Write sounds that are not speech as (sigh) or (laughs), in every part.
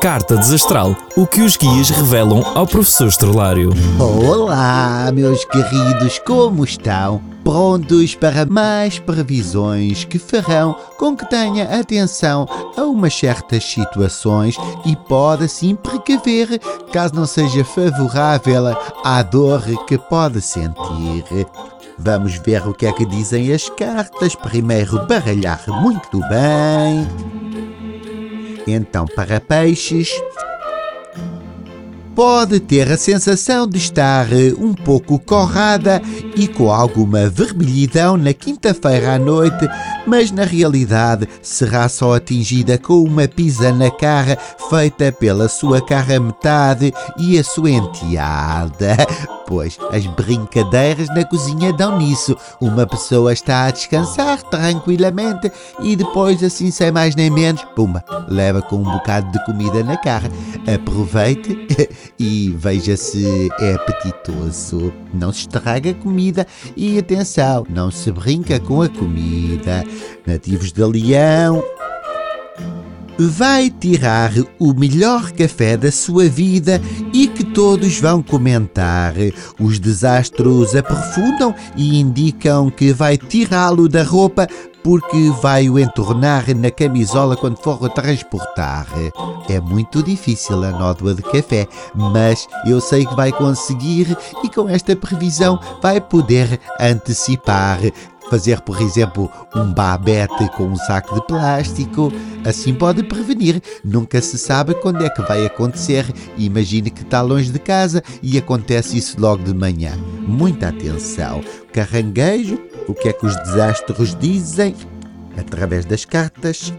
Carta Desastral, o que os guias revelam ao professor Estrelário. Olá, meus queridos, como estão? Prontos para mais previsões que farão com que tenha atenção a umas certas situações e pode assim precaver caso não seja favorável à dor que pode sentir. Vamos ver o que é que dizem as cartas. Primeiro, baralhar muito bem. Então, para peixes, pode ter a sensação de estar eh, um pouco corrada e com alguma vermelhidão na quinta-feira à noite, mas na realidade será só atingida com uma pisa na cara feita pela sua cara metade e a sua enteada. (laughs) Pois as brincadeiras na cozinha dão nisso. Uma pessoa está a descansar tranquilamente e depois, assim sem mais nem menos, pumba, leva com um bocado de comida na cara. Aproveite (laughs) e veja se é apetitoso. Não se estraga a comida e atenção, não se brinca com a comida. Nativos de Leão, vai tirar o melhor café da sua vida e que todos vão comentar. Os desastros aprofundam e indicam que vai tirá-lo da roupa porque vai o entornar na camisola quando for o transportar. É muito difícil a nódoa de café, mas eu sei que vai conseguir e com esta previsão vai poder antecipar fazer, por exemplo, um babete com um saco de plástico. Assim pode prevenir. Nunca se sabe quando é que vai acontecer. Imagine que está longe de casa e acontece isso logo de manhã. Muita atenção. Carranguejo, o que é que os desastros dizem? Através das cartas.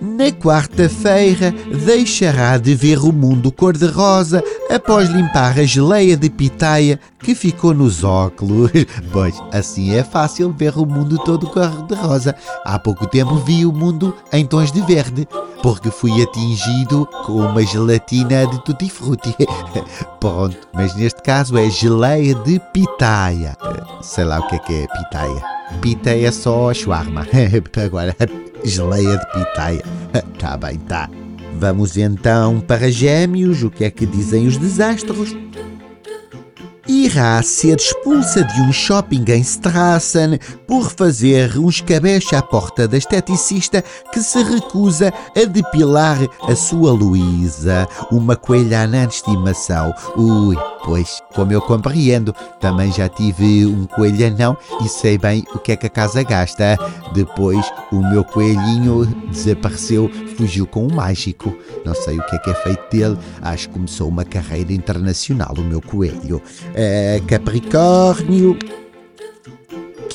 Na quarta-feira deixará de ver o mundo cor-de-rosa após limpar a geleia de pitaia que ficou nos óculos. (laughs) Pois assim é fácil ver o mundo todo cor-de-rosa. Há pouco tempo vi o mundo em tons de verde, porque fui atingido com uma gelatina de tutti-frutti. (laughs) Pronto, mas neste caso é geleia de pitaia. Sei lá o que é que é pitaia. Pitaia é só shawarma. (laughs) Agora geleia de pitaia. (laughs) Tá bem, tá. Vamos então para Gêmeos, o que é que dizem os desastros? Irá ser expulsa de um shopping em Strassen por fazer um escabeche à porta da esteticista que se recusa a depilar a sua Luísa, uma coelha anã de estimação. Ui, pois, como eu compreendo, também já tive um coelho anão e sei bem o que é que a casa gasta. Depois, o meu coelhinho desapareceu, fugiu com um mágico. Não sei o que é que é feito dele, acho que começou uma carreira internacional, o meu coelho. Uh, Capricornio.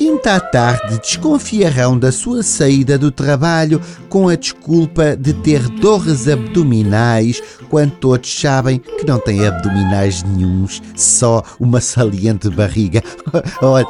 Quinta à tarde desconfiarão da sua saída do trabalho com a desculpa de ter dores abdominais, quando todos sabem que não tem abdominais nenhums, só uma saliente barriga. (laughs) Olha,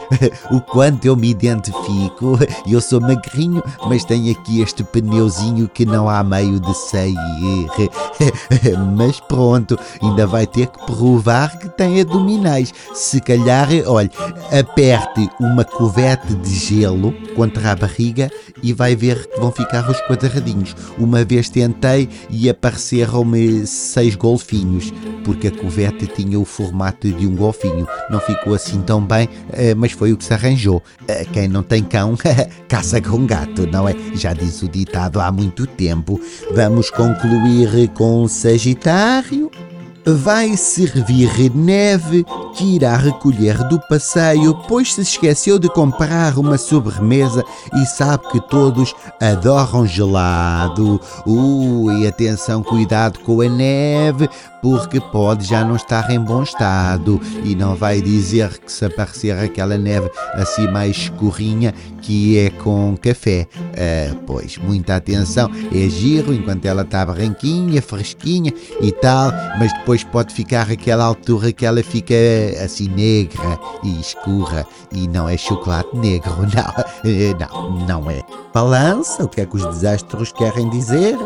o quanto eu me identifico. Eu sou magrinho, mas tenho aqui este pneuzinho que não há meio de sair. (laughs) Mas pronto, ainda vai ter que provar que tem abdominais. Se calhar, olha, aperte uma coberta de gelo contra a barriga e vai ver que vão ficar os quadradinhos. Uma vez tentei e apareceram-me seis golfinhos, porque a covete tinha o formato de um golfinho. Não ficou assim tão bem, eh, mas foi o que se arranjou. Eh, quem não tem cão, (laughs) caça com gato, não é? Já diz o ditado há muito tempo. Vamos concluir com Sagitário vai servir neve que irá recolher do passeio, pois se esqueceu de comprar uma sobremesa e sabe que todos adoram gelado. Ui, atenção, cuidado com a neve, porque pode já não estar em bom estado e não vai dizer que se aparecer aquela neve assim mais escorrinha que é com café. Uh, pois, muita atenção, é giro enquanto ela está branquinha, fresquinha e tal, mas depois pode ficar aquela altura que ela fica assim negra e escura e não é chocolate negro, (laughs) não, não, não é. Balança, o que é que os desastros querem dizer?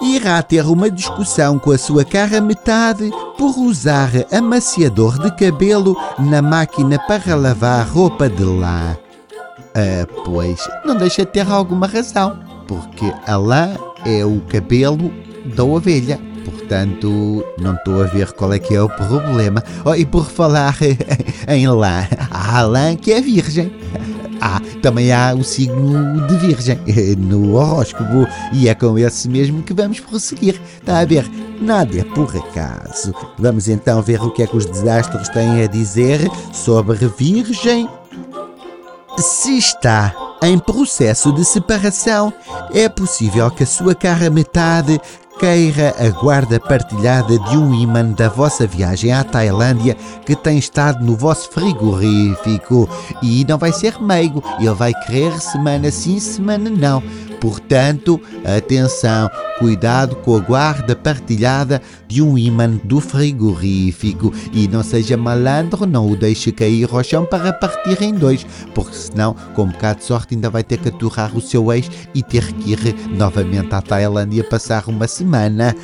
irá ter uma discussão com a sua cara metade por usar amaciador de cabelo na máquina para lavar roupa de lã. Ah, pois, não deixa de ter alguma razão, porque a lã é o cabelo da ovelha. Portanto, não estou a ver qual é que é o problema. Oh, e por falar (laughs) em lã, há lã que é virgem. Ah, também há o signo de Virgem (laughs) no horóscopo e é com esse mesmo que vamos prosseguir. Está a ver? Nada é por acaso. Vamos então ver o que é que os desastres têm a dizer sobre Virgem. Se está em processo de separação, é possível que a sua cara metade queira a guarda partilhada de um imã da vossa viagem à Tailândia que tem estado no vosso frigorífico. E não vai ser meigo, ele vai querer semana sim, semana não. Portanto, atenção, cuidado com a guarda partilhada de um imã do frigorífico e não seja malandro, não o deixe cair ao chão para partir em dois, porque senão, com um bocado de sorte, ainda vai ter que aturrar o seu ex e ter que ir novamente à Tailândia passar uma semana.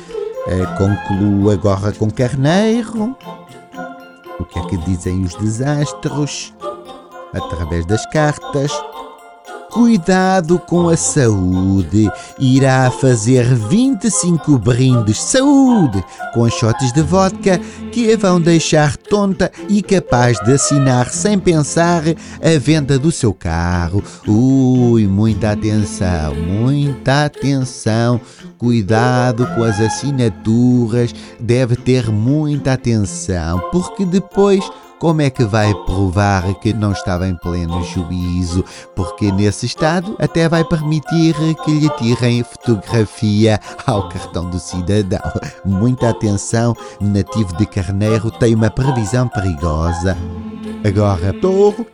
Eh, concluo agora com Carneiro. O que é que dizem os desastres? Através das cartas. Cuidado com a saúde. Irá fazer 25 brindes saúde com shots de vodka que a vão deixar tonta e capaz de assinar sem pensar a venda do seu carro. Ui, muita atenção, muita atenção. Cuidado com as assinaturas, deve ter muita atenção, porque depois como é que vai provar que não estava em pleno juízo? Porque nesse estado até vai permitir que lhe tirem fotografia ao cartão do cidadão. Muita atenção, nativo de Carneiro tem uma previsão perigosa. Agora, touro,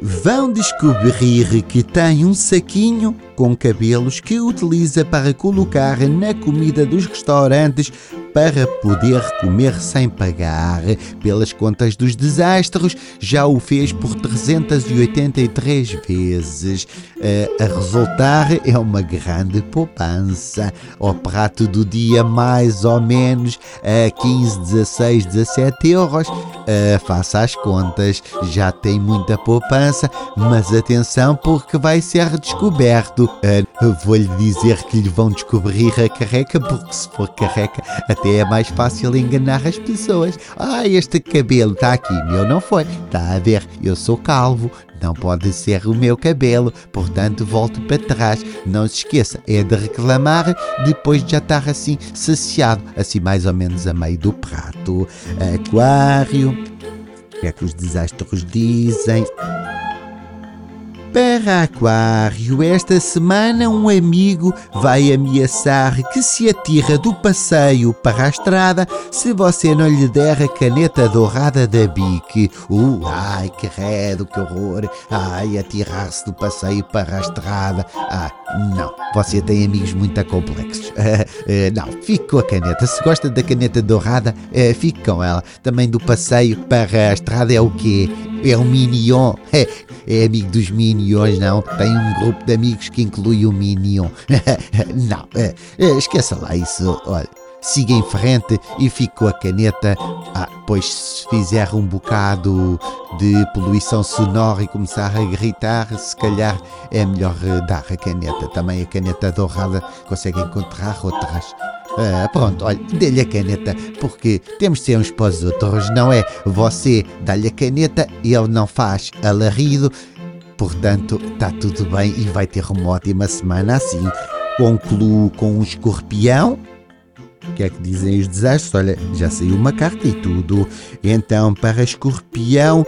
vão descobrir que tem um saquinho com cabelos que utiliza para colocar na comida dos restaurantes para poder comer sem pagar. Pelas contas dos desastres, já o fez por 383 vezes. Eh, a resultar é uma grande poupança. O prato do dia, mais ou menos, a 15, 16, 17 euros. Uh, faça as contas, já tem muita poupança, mas atenção porque vai ser descoberto. Vou-lhe dizer que lhe vão descobrir a carreca, porque se for carreca, até é mais fácil enganar as pessoas. Ah, este cabelo está aqui, meu não foi. Está a ver, eu sou calvo, não pode ser o meu cabelo, portanto volto para trás. Não se esqueça, é de reclamar depois de já estar assim saciado, assim mais ou menos a meio do prato. Aquário, o que é que os desastres dizem? Para Aquário, esta semana um amigo vai ameaçar que se atira do passeio para a estrada se você não lhe der a caneta dourada da BIC. Uh, ai, que redo, que horror. Ai, atirar-se do passeio para a estrada. Ah, não, você tem amigos muito complexos. Uh, (laughs) uh, não, fique com a caneta. Se gosta da caneta dourada, uh, fique com ela. Também do passeio para a estrada é o quê? É um Minion. (laughs) É, amigo dos Minions, não? Tem um grupo de amigos que inclui o Minion. (laughs) não, é, é, esqueça lá isso. Olha, siga em frente e fique com a caneta. Ah, pois se fizer um bocado de poluição sonora e começar a gritar, se calhar é melhor dar a caneta. Também a caneta dourada consegue encontrar outras. Ah, pronto, olha, dê-lhe a caneta, porque temos de ser uns para os outros, não é? Você dá-lhe a caneta ele não faz alarido, portanto, está tudo bem e vai ter uma ótima semana assim. Concluo com um escorpião. O que é que dizem os desastres? Olha, já saiu uma carta e tudo. Então, para escorpião,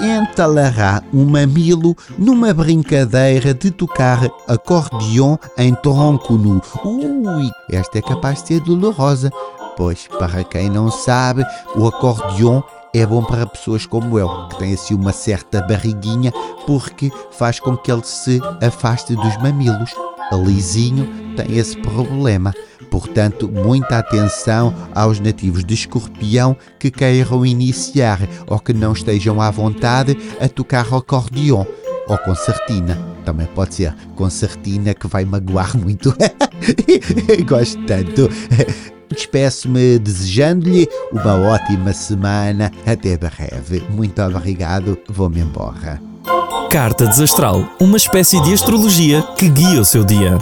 entalará um mamilo numa brincadeira de tocar acordeon em tronco nu. Ui, esta é capaz de ser dolorosa, pois, para quem não sabe, o acordeon é bom para pessoas como eu, que têm assim uma certa barriguinha, porque faz com que ele se afaste dos mamilos. Lisinho tem esse problema. Portanto, muita atenção aos nativos de escorpião que queiram iniciar ou que não estejam à vontade a tocar acordeon ou concertina. Também pode ser concertina que vai magoar muito. (laughs) Gosto tanto. Despeço-me desejando-lhe uma ótima semana. Até breve. Muito obrigado. Vou-me embora. Carta Desastral uma espécie de astrologia que guia o seu dia.